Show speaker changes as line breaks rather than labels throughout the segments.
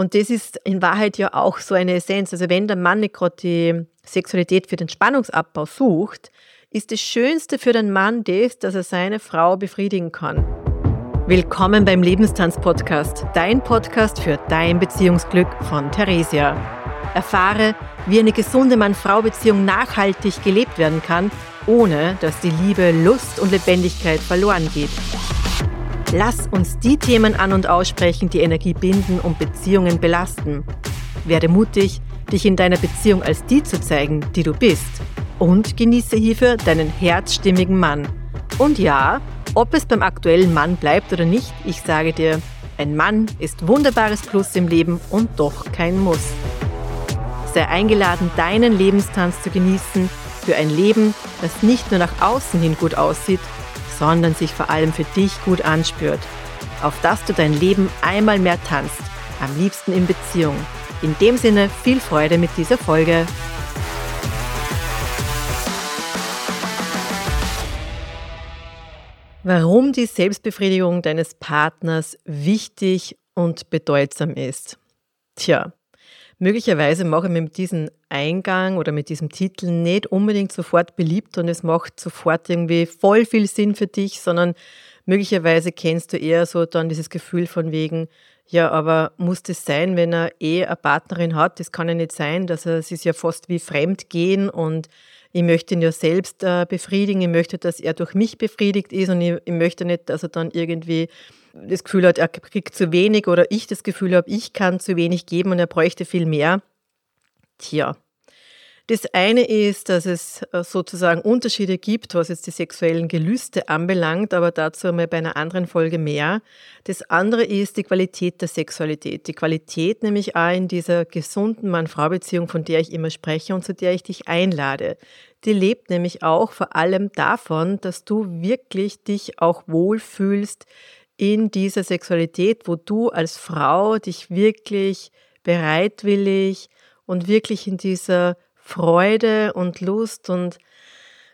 Und das ist in Wahrheit ja auch so eine Essenz. Also wenn der Mann nicht gerade die Sexualität für den Spannungsabbau sucht, ist das Schönste für den Mann das, dass er seine Frau befriedigen kann. Willkommen beim Lebenstanz-Podcast, dein Podcast für dein Beziehungsglück von Theresia. Erfahre, wie eine gesunde Mann-Frau-Beziehung nachhaltig gelebt werden kann, ohne dass die Liebe, Lust und Lebendigkeit verloren geht. Lass uns die Themen an und aussprechen, die Energie binden und Beziehungen belasten. Werde mutig, dich in deiner Beziehung als die zu zeigen, die du bist und genieße hierfür deinen herzstimmigen Mann. Und ja, ob es beim aktuellen Mann bleibt oder nicht, ich sage dir, ein Mann ist wunderbares Plus im Leben und doch kein Muss. Sei eingeladen, deinen Lebenstanz zu genießen für ein Leben, das nicht nur nach außen hin gut aussieht, sondern sich vor allem für dich gut anspürt. Auf dass du dein Leben einmal mehr tanzt, am liebsten in Beziehung. In dem Sinne viel Freude mit dieser Folge. Warum die Selbstbefriedigung deines Partners wichtig und bedeutsam ist. Tja, möglicherweise mache ich mit diesem Eingang oder mit diesem Titel nicht unbedingt sofort beliebt und es macht sofort irgendwie voll viel Sinn für dich, sondern möglicherweise kennst du eher so dann dieses Gefühl von wegen, ja, aber muss das sein, wenn er eh eine Partnerin hat? Das kann ja nicht sein, dass er, es ist ja fast wie Fremdgehen und ich möchte ihn ja selbst äh, befriedigen, ich möchte, dass er durch mich befriedigt ist und ich, ich möchte nicht, dass er dann irgendwie das Gefühl hat, er kriegt zu wenig oder ich das Gefühl habe, ich kann zu wenig geben und er bräuchte viel mehr. Tja, das eine ist, dass es äh, sozusagen Unterschiede gibt, was jetzt die sexuellen Gelüste anbelangt, aber dazu einmal bei einer anderen Folge mehr. Das andere ist die Qualität der Sexualität. Die Qualität nämlich auch in dieser gesunden Mann-Frau-Beziehung, von der ich immer spreche und zu der ich dich einlade. Die lebt nämlich auch vor allem davon, dass du wirklich dich auch wohlfühlst in dieser Sexualität, wo du als Frau dich wirklich bereitwillig und wirklich in dieser Freude und Lust und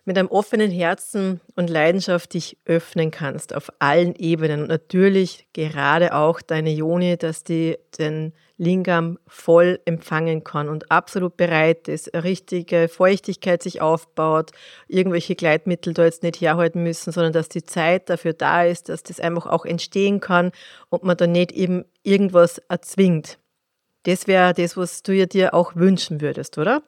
mit einem offenen Herzen und Leidenschaft dich öffnen kannst auf allen Ebenen. Und natürlich gerade auch deine Joni, dass die den Lingam voll empfangen kann und absolut bereit ist, eine richtige Feuchtigkeit sich aufbaut, irgendwelche Gleitmittel da jetzt nicht herhalten müssen, sondern dass die Zeit dafür da ist, dass das einfach auch entstehen kann und man da nicht eben irgendwas erzwingt. Das wäre das, was du dir auch wünschen würdest, oder?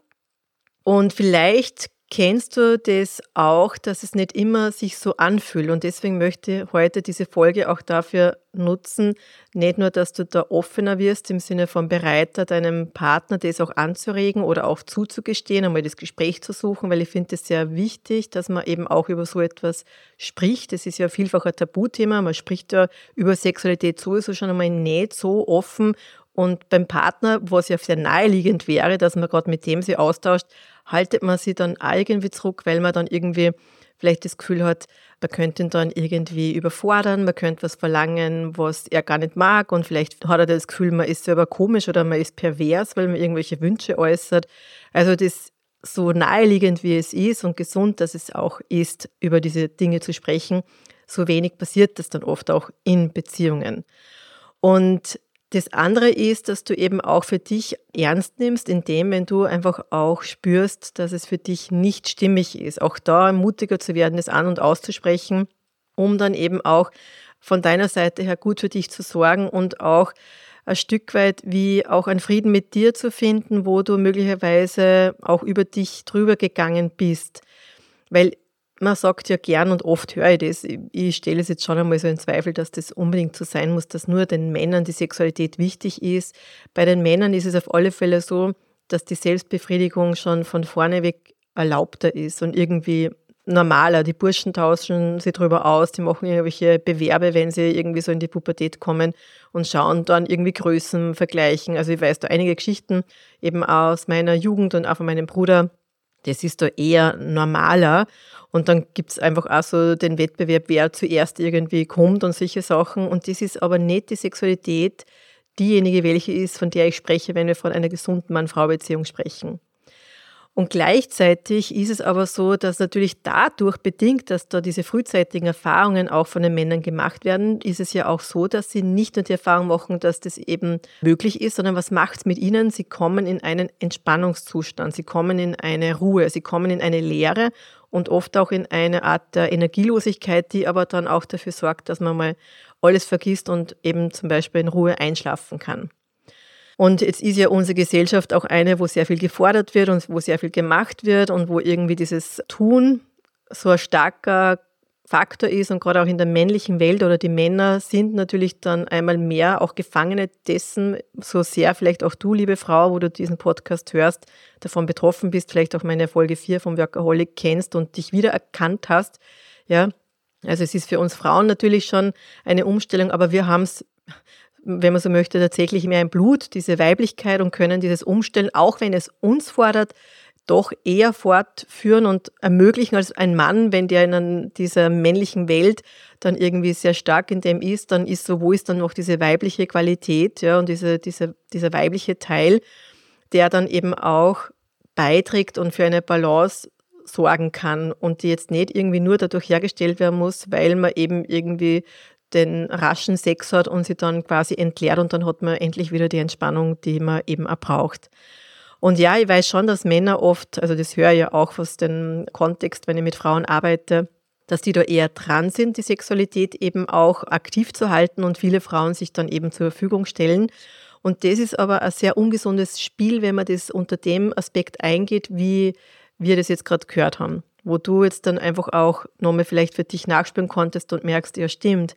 Und vielleicht kennst du das auch, dass es nicht immer sich so anfühlt. Und deswegen möchte ich heute diese Folge auch dafür nutzen, nicht nur, dass du da offener wirst im Sinne von bereiter, deinem Partner das auch anzuregen oder auch zuzugestehen, einmal das Gespräch zu suchen, weil ich finde es sehr wichtig, dass man eben auch über so etwas spricht. Das ist ja vielfach ein Tabuthema. Man spricht ja über Sexualität sowieso schon einmal nicht so offen und beim Partner, was ja sehr naheliegend wäre, dass man gerade mit dem sich austauscht, haltet man sie dann irgendwie zurück, weil man dann irgendwie vielleicht das Gefühl hat, man könnte ihn dann irgendwie überfordern, man könnte was verlangen, was er gar nicht mag und vielleicht hat er das Gefühl, man ist selber komisch oder man ist pervers, weil man irgendwelche Wünsche äußert. Also das so naheliegend wie es ist und gesund, dass es auch ist, über diese Dinge zu sprechen, so wenig passiert das dann oft auch in Beziehungen. Und das andere ist, dass du eben auch für dich ernst nimmst, indem, wenn du einfach auch spürst, dass es für dich nicht stimmig ist, auch da mutiger zu werden, es an und auszusprechen, um dann eben auch von deiner Seite her gut für dich zu sorgen und auch ein Stück weit wie auch einen Frieden mit dir zu finden, wo du möglicherweise auch über dich drüber gegangen bist. Weil man sagt ja gern und oft höre ich das, ich stelle es jetzt schon einmal so in Zweifel, dass das unbedingt so sein muss, dass nur den Männern die Sexualität wichtig ist. Bei den Männern ist es auf alle Fälle so, dass die Selbstbefriedigung schon von vorne weg erlaubter ist und irgendwie normaler. Die Burschen tauschen sich darüber aus, die machen irgendwelche Bewerbe, wenn sie irgendwie so in die Pubertät kommen und schauen dann irgendwie Größen vergleichen. Also ich weiß da einige Geschichten eben aus meiner Jugend und auch von meinem Bruder, das ist da eher normaler. Und dann gibt es einfach auch so den Wettbewerb, wer zuerst irgendwie kommt und solche Sachen. Und das ist aber nicht die Sexualität, diejenige, welche ist, von der ich spreche, wenn wir von einer gesunden Mann-Frau-Beziehung sprechen. Und gleichzeitig ist es aber so, dass natürlich dadurch bedingt, dass da diese frühzeitigen Erfahrungen auch von den Männern gemacht werden, ist es ja auch so, dass sie nicht nur die Erfahrung machen, dass das eben möglich ist, sondern was macht es mit ihnen? Sie kommen in einen Entspannungszustand, sie kommen in eine Ruhe, sie kommen in eine Leere und oft auch in eine Art der Energielosigkeit, die aber dann auch dafür sorgt, dass man mal alles vergisst und eben zum Beispiel in Ruhe einschlafen kann. Und jetzt ist ja unsere Gesellschaft auch eine, wo sehr viel gefordert wird und wo sehr viel gemacht wird und wo irgendwie dieses Tun so ein starker Faktor ist und gerade auch in der männlichen Welt oder die Männer sind natürlich dann einmal mehr auch Gefangene dessen, so sehr vielleicht auch du, liebe Frau, wo du diesen Podcast hörst, davon betroffen bist, vielleicht auch meine Folge 4 vom Workaholic kennst und dich wiedererkannt hast. Ja, also es ist für uns Frauen natürlich schon eine Umstellung, aber wir haben es wenn man so möchte, tatsächlich mehr im Blut, diese Weiblichkeit und können dieses Umstellen, auch wenn es uns fordert, doch eher fortführen und ermöglichen als ein Mann, wenn der in dieser männlichen Welt dann irgendwie sehr stark in dem ist, dann ist so, wo ist dann noch diese weibliche Qualität, ja, und diese, diese, dieser weibliche Teil, der dann eben auch beiträgt und für eine Balance sorgen kann und die jetzt nicht irgendwie nur dadurch hergestellt werden muss, weil man eben irgendwie den raschen Sex hat und sie dann quasi entleert und dann hat man endlich wieder die Entspannung, die man eben auch braucht. Und ja, ich weiß schon, dass Männer oft, also das höre ich ja auch aus dem Kontext, wenn ich mit Frauen arbeite, dass die da eher dran sind, die Sexualität eben auch aktiv zu halten und viele Frauen sich dann eben zur Verfügung stellen. Und das ist aber ein sehr ungesundes Spiel, wenn man das unter dem Aspekt eingeht, wie wir das jetzt gerade gehört haben wo du jetzt dann einfach auch nochmal vielleicht für dich nachspüren konntest und merkst, ja stimmt,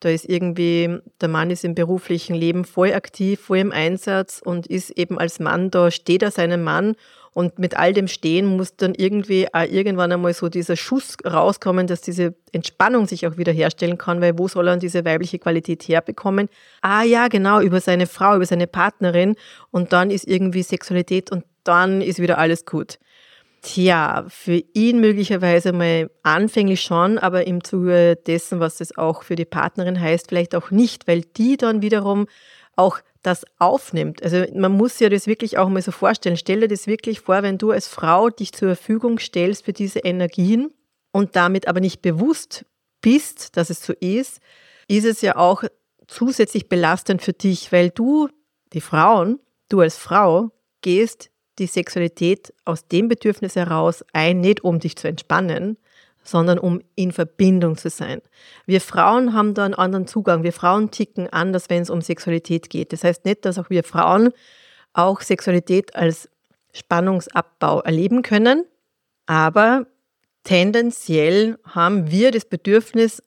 da ist irgendwie, der Mann ist im beruflichen Leben voll aktiv, voll im Einsatz und ist eben als Mann da, steht er seinem Mann und mit all dem Stehen muss dann irgendwie auch irgendwann einmal so dieser Schuss rauskommen, dass diese Entspannung sich auch wieder herstellen kann, weil wo soll er diese weibliche Qualität herbekommen? Ah ja, genau, über seine Frau, über seine Partnerin und dann ist irgendwie Sexualität und dann ist wieder alles gut. Tja, für ihn möglicherweise mal anfänglich schon, aber im Zuge dessen, was es auch für die Partnerin heißt, vielleicht auch nicht, weil die dann wiederum auch das aufnimmt. Also man muss sich ja das wirklich auch mal so vorstellen. Stell dir das wirklich vor, wenn du als Frau dich zur Verfügung stellst für diese Energien und damit aber nicht bewusst bist, dass es so ist, ist es ja auch zusätzlich belastend für dich, weil du, die Frauen, du als Frau, gehst die Sexualität aus dem Bedürfnis heraus ein, nicht um dich zu entspannen, sondern um in Verbindung zu sein. Wir Frauen haben da einen anderen Zugang. Wir Frauen ticken anders, wenn es um Sexualität geht. Das heißt nicht, dass auch wir Frauen auch Sexualität als Spannungsabbau erleben können, aber tendenziell haben wir das Bedürfnis,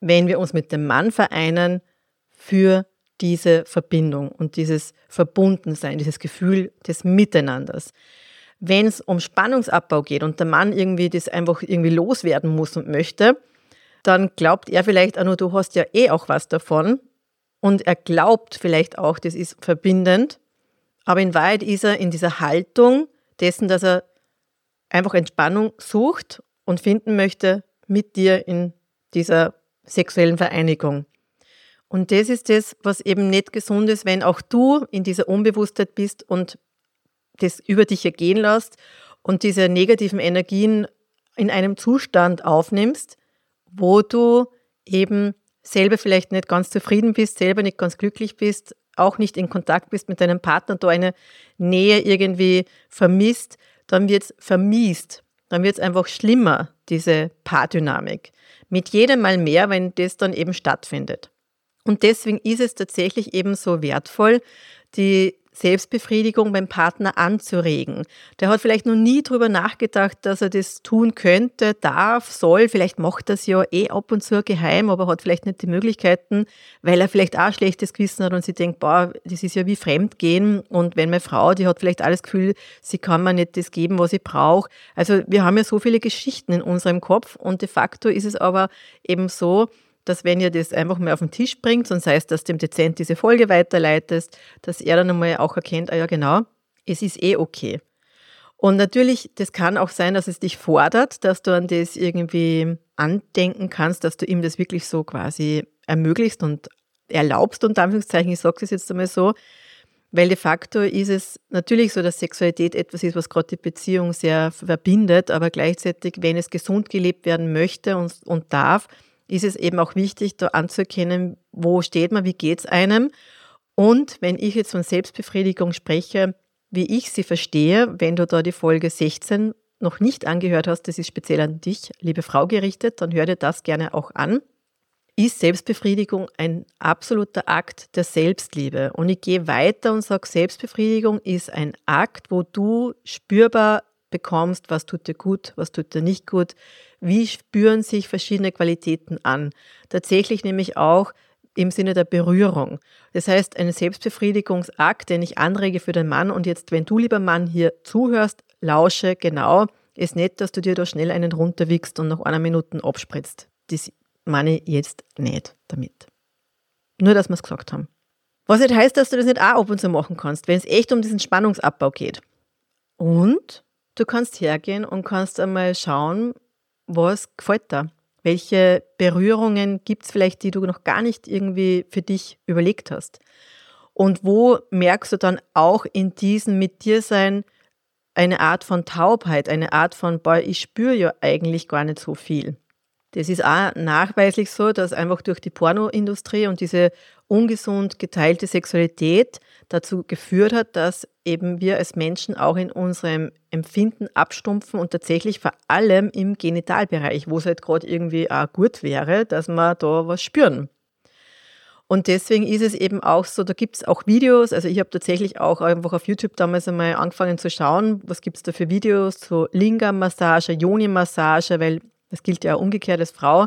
wenn wir uns mit dem Mann vereinen, für diese Verbindung und dieses Verbundensein, dieses Gefühl des Miteinanders. Wenn es um Spannungsabbau geht und der Mann irgendwie das einfach irgendwie loswerden muss und möchte, dann glaubt er vielleicht auch nur, du hast ja eh auch was davon. Und er glaubt vielleicht auch, das ist verbindend. Aber in Wahrheit ist er in dieser Haltung dessen, dass er einfach Entspannung sucht und finden möchte mit dir in dieser sexuellen Vereinigung. Und das ist das, was eben nicht gesund ist, wenn auch du in dieser Unbewusstheit bist und das über dich ergehen lässt und diese negativen Energien in einem Zustand aufnimmst, wo du eben selber vielleicht nicht ganz zufrieden bist, selber nicht ganz glücklich bist, auch nicht in Kontakt bist mit deinem Partner, du eine Nähe irgendwie vermisst, dann wird es vermiest, dann wird es einfach schlimmer, diese Paardynamik. Mit jedem Mal mehr, wenn das dann eben stattfindet. Und deswegen ist es tatsächlich eben so wertvoll, die Selbstbefriedigung beim Partner anzuregen. Der hat vielleicht noch nie darüber nachgedacht, dass er das tun könnte, darf, soll. Vielleicht macht das ja eh ab und zu geheim, aber hat vielleicht nicht die Möglichkeiten, weil er vielleicht auch ein schlechtes Gewissen hat und sie denkt, boah, das ist ja wie Fremdgehen. Und wenn meine Frau, die hat vielleicht alles Gefühl, sie kann mir nicht das geben, was ich brauche. Also wir haben ja so viele Geschichten in unserem Kopf und de facto ist es aber eben so, dass wenn ihr das einfach mal auf den Tisch bringt und sei es, dass dem Dezent diese Folge weiterleitest, dass er dann einmal auch erkennt, ah ja genau, es ist eh okay. Und natürlich, das kann auch sein, dass es dich fordert, dass du an das irgendwie andenken kannst, dass du ihm das wirklich so quasi ermöglichst und erlaubst, unter Anführungszeichen, ich sage das jetzt einmal so. Weil de facto ist es natürlich so, dass Sexualität etwas ist, was gerade die Beziehung sehr verbindet, aber gleichzeitig, wenn es gesund gelebt werden möchte und, und darf, ist es eben auch wichtig, da anzuerkennen, wo steht man, wie geht es einem. Und wenn ich jetzt von Selbstbefriedigung spreche, wie ich sie verstehe, wenn du da die Folge 16 noch nicht angehört hast, das ist speziell an dich, liebe Frau, gerichtet, dann hör dir das gerne auch an ist Selbstbefriedigung ein absoluter Akt der Selbstliebe. Und ich gehe weiter und sage, Selbstbefriedigung ist ein Akt, wo du spürbar bekommst, was tut dir gut, was tut dir nicht gut, wie spüren sich verschiedene Qualitäten an. Tatsächlich nämlich auch im Sinne der Berührung. Das heißt, ein Selbstbefriedigungsakt, den ich anrege für den Mann und jetzt, wenn du, lieber Mann, hier zuhörst, lausche genau, ist nicht, dass du dir da schnell einen runterwickst und nach einer Minute abspritzt. Das meine ich jetzt nicht damit. Nur, dass wir es gesagt haben. Was nicht heißt, dass du das nicht auch ab und zu machen kannst, wenn es echt um diesen Spannungsabbau geht. Und du kannst hergehen und kannst einmal schauen, was gefällt dir. Welche Berührungen gibt es vielleicht, die du noch gar nicht irgendwie für dich überlegt hast? Und wo merkst du dann auch in diesem mit dir sein eine Art von Taubheit, eine Art von, boah, ich spüre ja eigentlich gar nicht so viel. Das ist auch nachweislich so, dass einfach durch die Pornoindustrie und diese ungesund geteilte Sexualität dazu geführt hat, dass eben wir als Menschen auch in unserem Empfinden abstumpfen und tatsächlich vor allem im Genitalbereich, wo es halt gerade irgendwie auch gut wäre, dass wir da was spüren. Und deswegen ist es eben auch so, da gibt es auch Videos, also ich habe tatsächlich auch einfach auf YouTube damals einmal angefangen zu schauen, was gibt es da für Videos, so Lingam-Massage, Yoni-Massage, weil das gilt ja umgekehrt als Frau,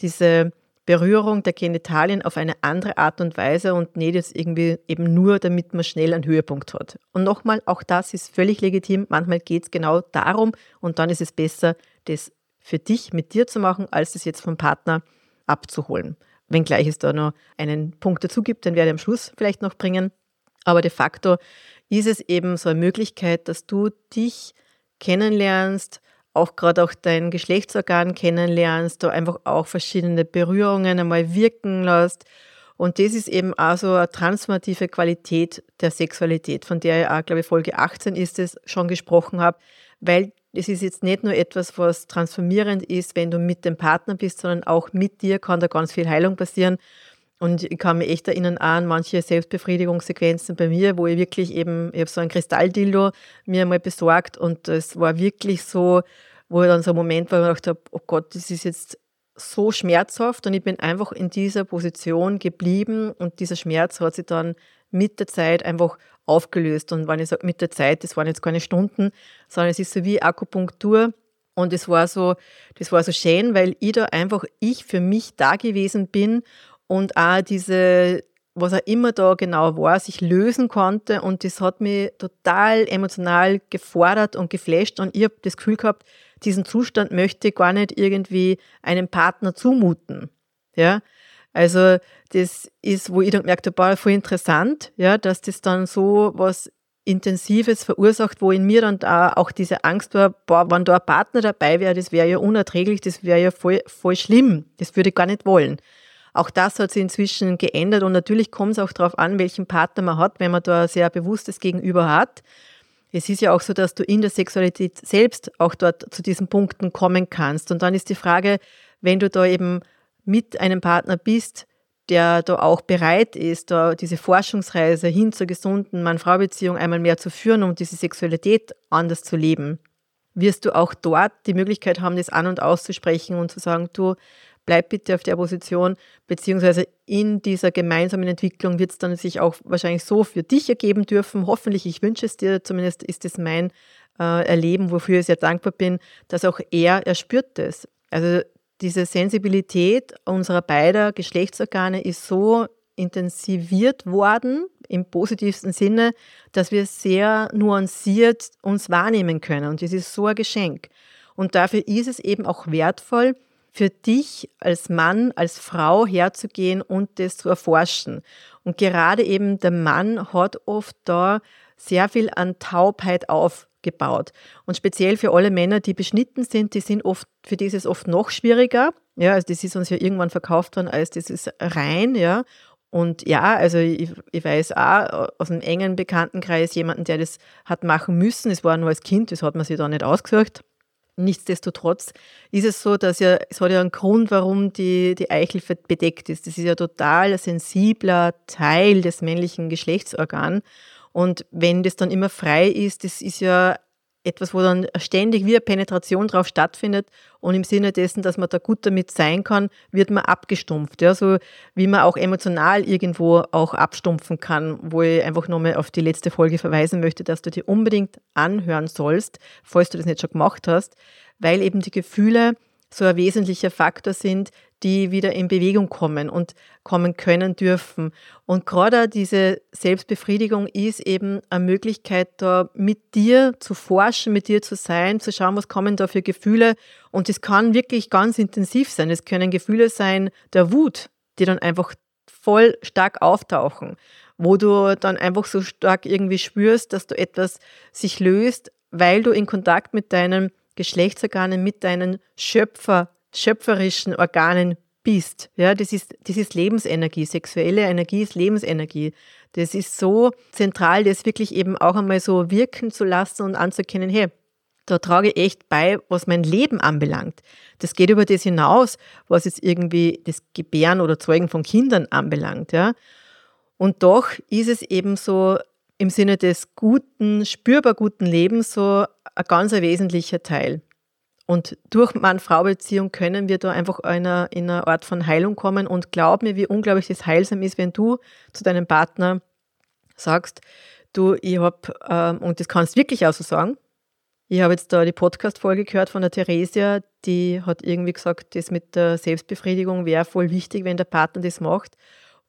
diese Berührung der Genitalien auf eine andere Art und Weise und nicht jetzt irgendwie eben nur, damit man schnell einen Höhepunkt hat. Und nochmal, auch das ist völlig legitim. Manchmal geht es genau darum und dann ist es besser, das für dich mit dir zu machen, als das jetzt vom Partner abzuholen. Wenngleich es da noch einen Punkt dazu gibt, den werde ich am Schluss vielleicht noch bringen. Aber de facto ist es eben so eine Möglichkeit, dass du dich kennenlernst, auch gerade auch dein Geschlechtsorgan kennenlernst, da einfach auch verschiedene Berührungen einmal wirken lässt. Und das ist eben auch so eine transformative Qualität der Sexualität, von der ich auch, glaube ich, Folge 18 ist es, schon gesprochen habe, weil es ist jetzt nicht nur etwas, was transformierend ist, wenn du mit dem Partner bist, sondern auch mit dir kann da ganz viel Heilung passieren. Und ich kann mich echt erinnern an manche Selbstbefriedigungssequenzen bei mir, wo ich wirklich eben, ich habe so ein Kristalldildo mir einmal besorgt und es war wirklich so, wo ich dann so ein Moment war, wo ich dachte, oh Gott, das ist jetzt so schmerzhaft und ich bin einfach in dieser Position geblieben und dieser Schmerz hat sich dann mit der Zeit einfach aufgelöst. Und wenn ich sage mit der Zeit, das waren jetzt keine Stunden, sondern es ist so wie Akupunktur. Und es war so, das war so schön, weil ich da einfach ich für mich da gewesen bin und auch diese, was er immer da genau war, sich lösen konnte. Und das hat mich total emotional gefordert und geflasht. Und ich habe das Gefühl gehabt, diesen Zustand möchte ich gar nicht irgendwie einem Partner zumuten. Ja, also das ist, wo ich dann gemerkt habe, voll interessant, ja, dass das dann so was Intensives verursacht, wo in mir dann da auch diese Angst war, boah, wenn da ein Partner dabei wäre, das wäre ja unerträglich, das wäre ja voll, voll schlimm, das würde ich gar nicht wollen. Auch das hat sich inzwischen geändert und natürlich kommt es auch darauf an, welchen Partner man hat, wenn man da ein sehr bewusstes Gegenüber hat. Es ist ja auch so, dass du in der Sexualität selbst auch dort zu diesen Punkten kommen kannst. Und dann ist die Frage, wenn du da eben mit einem Partner bist, der da auch bereit ist, da diese Forschungsreise hin zur gesunden Mann-Frau-Beziehung einmal mehr zu führen, um diese Sexualität anders zu leben, wirst du auch dort die Möglichkeit haben, das an und auszusprechen und zu sagen, du, bleib bitte auf der Position, beziehungsweise in dieser gemeinsamen Entwicklung wird es dann sich auch wahrscheinlich so für dich ergeben dürfen. Hoffentlich, ich wünsche es dir, zumindest ist es mein äh, Erleben, wofür ich sehr dankbar bin, dass auch er, er spürt das. Also diese Sensibilität unserer beider Geschlechtsorgane ist so intensiviert worden, im positivsten Sinne, dass wir sehr nuanciert uns wahrnehmen können. Und das ist so ein Geschenk. Und dafür ist es eben auch wertvoll, für dich als Mann, als Frau herzugehen und das zu erforschen. Und gerade eben der Mann hat oft da sehr viel an Taubheit aufgebaut. Und speziell für alle Männer, die beschnitten sind, die sind oft, für die ist es oft noch schwieriger. Ja, also das ist uns ja irgendwann verkauft worden als das ist rein, ja. Und ja, also ich, ich, weiß auch aus einem engen Bekanntenkreis jemanden, der das hat machen müssen. Es war nur als Kind, das hat man sich da nicht ausgesucht. Nichtsdestotrotz ist es so, dass ja, es hat ja einen Grund, warum die, die Eichel bedeckt ist. Das ist ja total ein sensibler Teil des männlichen Geschlechtsorgans. Und wenn das dann immer frei ist, das ist ja etwas, wo dann ständig wieder Penetration drauf stattfindet und im Sinne dessen, dass man da gut damit sein kann, wird man abgestumpft. Ja, so wie man auch emotional irgendwo auch abstumpfen kann, wo ich einfach nochmal auf die letzte Folge verweisen möchte, dass du dir unbedingt anhören sollst, falls du das nicht schon gemacht hast, weil eben die Gefühle so ein wesentlicher Faktor sind, die wieder in Bewegung kommen und kommen können dürfen. Und gerade diese Selbstbefriedigung ist eben eine Möglichkeit, da mit dir zu forschen, mit dir zu sein, zu schauen, was kommen da für Gefühle. Und das kann wirklich ganz intensiv sein. Es können Gefühle sein der Wut, die dann einfach voll stark auftauchen, wo du dann einfach so stark irgendwie spürst, dass du etwas sich löst, weil du in Kontakt mit deinen Geschlechtsorganen, mit deinen Schöpfer schöpferischen Organen bist. Ja, das ist, das ist Lebensenergie. Sexuelle Energie ist Lebensenergie. Das ist so zentral, das wirklich eben auch einmal so wirken zu lassen und anzuerkennen, hey, da trage ich echt bei, was mein Leben anbelangt. Das geht über das hinaus, was jetzt irgendwie das Gebären oder Zeugen von Kindern anbelangt. Ja. Und doch ist es eben so im Sinne des guten, spürbar guten Lebens so ein ganz wesentlicher Teil. Und durch Mann-Frau-Beziehung können wir da einfach einer, in eine Art von Heilung kommen. Und glaub mir, wie unglaublich das heilsam ist, wenn du zu deinem Partner sagst, du, ich habe, ähm, und das kannst du wirklich auch so sagen, ich habe jetzt da die Podcast-Folge gehört von der Theresia, die hat irgendwie gesagt, das mit der Selbstbefriedigung wäre voll wichtig, wenn der Partner das macht.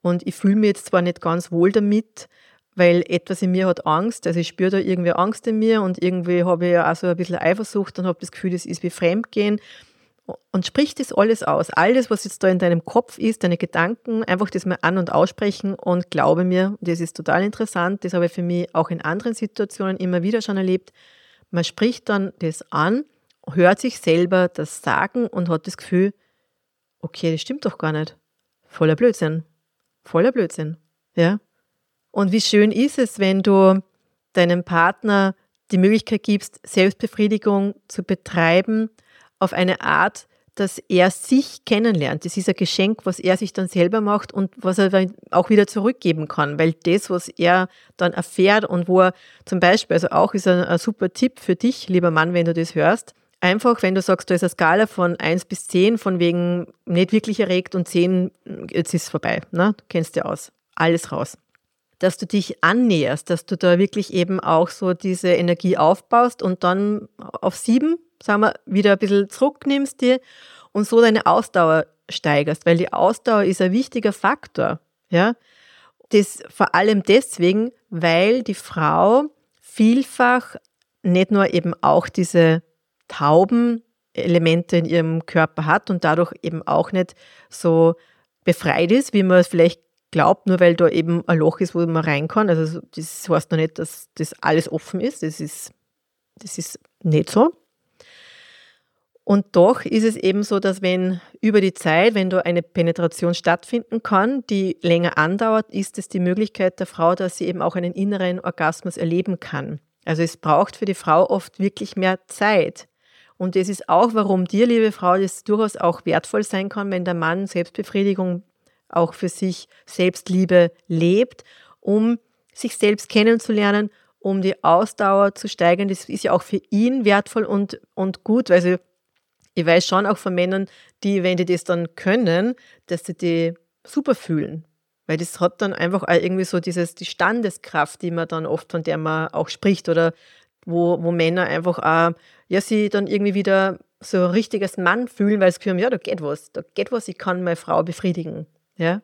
Und ich fühle mich jetzt zwar nicht ganz wohl damit, weil etwas in mir hat Angst. Also ich spüre da irgendwie Angst in mir und irgendwie habe ich ja auch so ein bisschen Eifersucht und habe das Gefühl, das ist wie Fremdgehen. Und sprich das alles aus. Alles, was jetzt da in deinem Kopf ist, deine Gedanken, einfach das mal an- und aussprechen und glaube mir, das ist total interessant, das habe ich für mich auch in anderen Situationen immer wieder schon erlebt. Man spricht dann das an, hört sich selber das sagen und hat das Gefühl, okay, das stimmt doch gar nicht. Voller Blödsinn. Voller Blödsinn. Ja. Und wie schön ist es, wenn du deinem Partner die Möglichkeit gibst, Selbstbefriedigung zu betreiben auf eine Art, dass er sich kennenlernt. Das ist ein Geschenk, was er sich dann selber macht und was er dann auch wieder zurückgeben kann, weil das, was er dann erfährt und wo er zum Beispiel, also auch ist ein, ein super Tipp für dich, lieber Mann, wenn du das hörst, einfach, wenn du sagst, da ist eine Skala von 1 bis 10, von wegen nicht wirklich erregt und 10, jetzt ist es vorbei, ne? du kennst ja aus, alles raus dass du dich annäherst, dass du da wirklich eben auch so diese Energie aufbaust und dann auf sieben, sagen wir, wieder ein bisschen zurücknimmst dir und so deine Ausdauer steigerst, weil die Ausdauer ist ein wichtiger Faktor, ja. Das vor allem deswegen, weil die Frau vielfach nicht nur eben auch diese tauben Elemente in ihrem Körper hat und dadurch eben auch nicht so befreit ist, wie man es vielleicht glaubt, nur weil da eben ein Loch ist, wo man rein kann. Also das heißt noch nicht, dass das alles offen ist. Das ist, das ist nicht so. Und doch ist es eben so, dass wenn über die Zeit, wenn da eine Penetration stattfinden kann, die länger andauert, ist es die Möglichkeit der Frau, dass sie eben auch einen inneren Orgasmus erleben kann. Also es braucht für die Frau oft wirklich mehr Zeit. Und das ist auch, warum dir, liebe Frau, das durchaus auch wertvoll sein kann, wenn der Mann Selbstbefriedigung auch für sich Selbstliebe lebt, um sich selbst kennenzulernen, um die Ausdauer zu steigern. Das ist ja auch für ihn wertvoll und, und gut. Also ich weiß schon auch von Männern, die, wenn die das dann können, dass sie die super fühlen. Weil das hat dann einfach irgendwie so dieses, die Standeskraft, die man dann oft, von der man auch spricht, oder wo, wo Männer einfach auch, ja, sie dann irgendwie wieder so ein richtiges Mann fühlen, weil sie fühlen, ja, da geht was, da geht was, ich kann meine Frau befriedigen. Ja?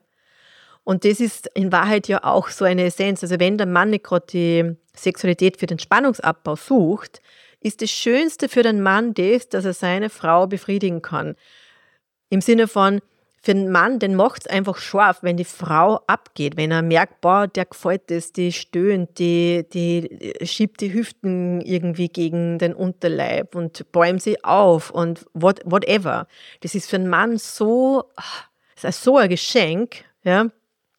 Und das ist in Wahrheit ja auch so eine Essenz. Also wenn der Mann nicht gerade die Sexualität für den Spannungsabbau sucht, ist das Schönste für den Mann das, dass er seine Frau befriedigen kann. Im Sinne von, für den Mann, den macht es einfach scharf, wenn die Frau abgeht, wenn er merkt, boah, der gefällt es, die stöhnt, die, die schiebt die Hüften irgendwie gegen den Unterleib und bäumt sie auf und what, whatever. Das ist für einen Mann so, das ist so ein Geschenk, ja.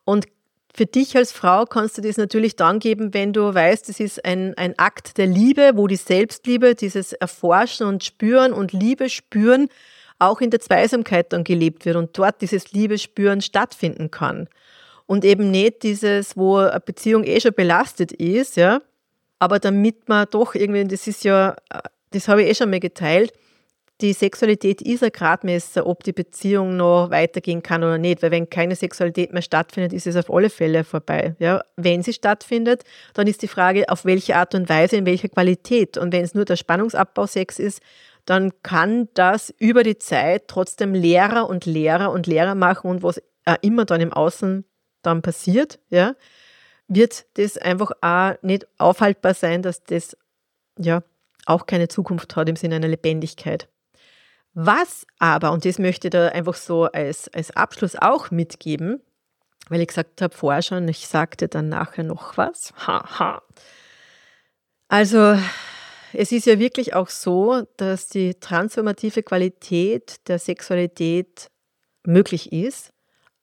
Und für dich als Frau kannst du das natürlich dann geben, wenn du weißt, es ist ein, ein Akt der Liebe, wo die Selbstliebe, dieses Erforschen und Spüren und Liebe spüren, auch in der Zweisamkeit dann gelebt wird und dort dieses Liebe spüren stattfinden kann. Und eben nicht dieses, wo eine Beziehung eh schon belastet ist, ja, aber damit man doch irgendwie, das ist ja, das habe ich eh schon mal geteilt, die Sexualität ist ein Gradmesser, ob die Beziehung noch weitergehen kann oder nicht. Weil wenn keine Sexualität mehr stattfindet, ist es auf alle Fälle vorbei. Ja, wenn sie stattfindet, dann ist die Frage, auf welche Art und Weise, in welcher Qualität. Und wenn es nur der Spannungsabbau Sex ist, dann kann das über die Zeit trotzdem Lehrer und Lehrer und Lehrer machen und was immer dann im Außen dann passiert, ja, wird das einfach auch nicht aufhaltbar sein, dass das ja auch keine Zukunft hat im Sinne einer Lebendigkeit. Was aber, und das möchte ich da einfach so als, als Abschluss auch mitgeben, weil ich gesagt habe vorher schon, ich sagte dann nachher noch was. Haha. Also, es ist ja wirklich auch so, dass die transformative Qualität der Sexualität möglich ist,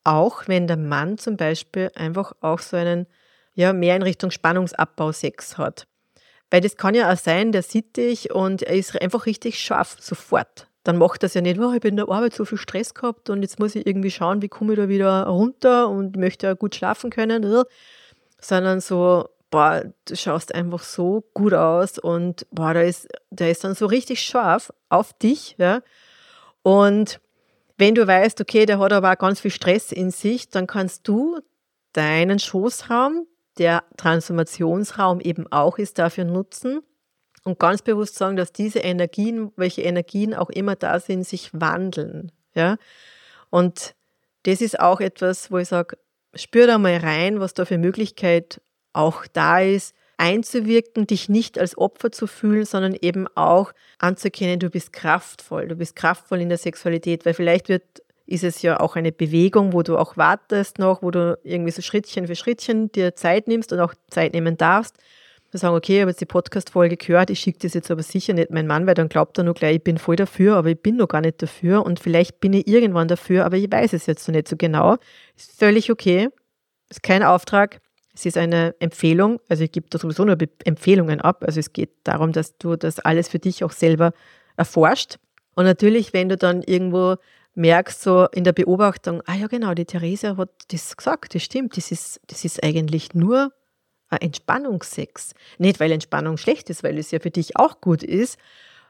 auch wenn der Mann zum Beispiel einfach auch so einen, ja, mehr in Richtung Spannungsabbau Sex hat. Weil das kann ja auch sein, der sieht dich und er ist einfach richtig scharf, sofort dann macht das ja nicht, oh, ich bin in der Arbeit so viel Stress gehabt und jetzt muss ich irgendwie schauen, wie komme ich da wieder runter und möchte ja gut schlafen können, sondern so, boah, du schaust einfach so gut aus und boah, da ist, der ist dann so richtig scharf auf dich, ja. Und wenn du weißt, okay, der hat aber auch ganz viel Stress in sich, dann kannst du deinen Schoßraum, der Transformationsraum eben auch ist, dafür nutzen, und ganz bewusst sagen, dass diese Energien, welche Energien auch immer da sind, sich wandeln. Ja? Und das ist auch etwas, wo ich sage, spür da mal rein, was da für Möglichkeit auch da ist, einzuwirken, dich nicht als Opfer zu fühlen, sondern eben auch anzuerkennen, du bist kraftvoll, du bist kraftvoll in der Sexualität, weil vielleicht wird, ist es ja auch eine Bewegung, wo du auch wartest noch, wo du irgendwie so Schrittchen für Schrittchen dir Zeit nimmst und auch Zeit nehmen darfst wir sagen, okay, ich habe jetzt die Podcast-Folge gehört, ich schicke das jetzt aber sicher nicht meinem Mann, weil dann glaubt er nur gleich, ich bin voll dafür, aber ich bin noch gar nicht dafür und vielleicht bin ich irgendwann dafür, aber ich weiß es jetzt noch nicht so genau. Ist völlig okay, ist kein Auftrag, es ist eine Empfehlung, also ich gebe da sowieso nur Empfehlungen ab, also es geht darum, dass du das alles für dich auch selber erforscht. Und natürlich, wenn du dann irgendwo merkst, so in der Beobachtung, ah ja genau, die Theresa hat das gesagt, das stimmt, das ist, das ist eigentlich nur Entspannungsex. Nicht, weil Entspannung schlecht ist, weil es ja für dich auch gut ist.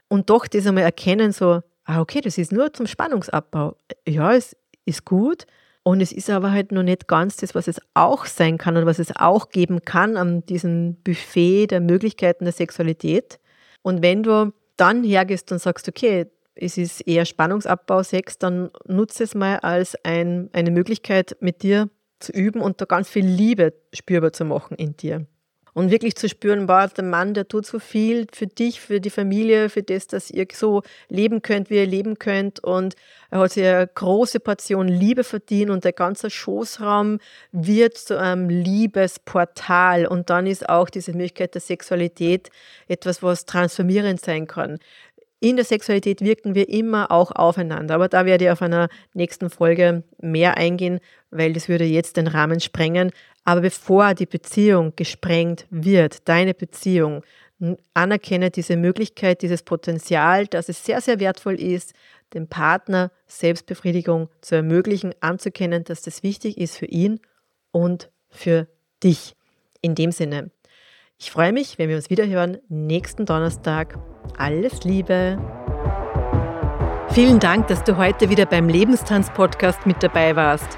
Und doch das einmal erkennen, so, ah, okay, das ist nur zum Spannungsabbau. Ja, es ist gut. Und es ist aber halt noch nicht ganz das, was es auch sein kann und was es auch geben kann an diesem Buffet der Möglichkeiten der Sexualität. Und wenn du dann hergehst und sagst, okay, es ist eher Spannungsabbau Sex, dann nutze es mal als ein, eine Möglichkeit, mit dir zu üben und da ganz viel Liebe spürbar zu machen in dir. Und wirklich zu spüren, boah, der Mann, der tut so viel für dich, für die Familie, für das, dass ihr so leben könnt, wie ihr leben könnt. Und er hat sich eine große Portion Liebe verdient und der ganze Schoßraum wird zu einem Liebesportal. Und dann ist auch diese Möglichkeit der Sexualität etwas, was transformierend sein kann. In der Sexualität wirken wir immer auch aufeinander, aber da werde ich auf einer nächsten Folge mehr eingehen, weil das würde jetzt den Rahmen sprengen. Aber bevor die Beziehung gesprengt wird, deine Beziehung, anerkenne diese Möglichkeit, dieses Potenzial, dass es sehr, sehr wertvoll ist, dem Partner Selbstbefriedigung zu ermöglichen, anzukennen, dass das wichtig ist für ihn und für dich. In dem Sinne, ich freue mich, wenn wir uns wieder hören nächsten Donnerstag. Alles Liebe! Vielen Dank, dass du heute wieder beim Lebenstanz-Podcast mit dabei warst.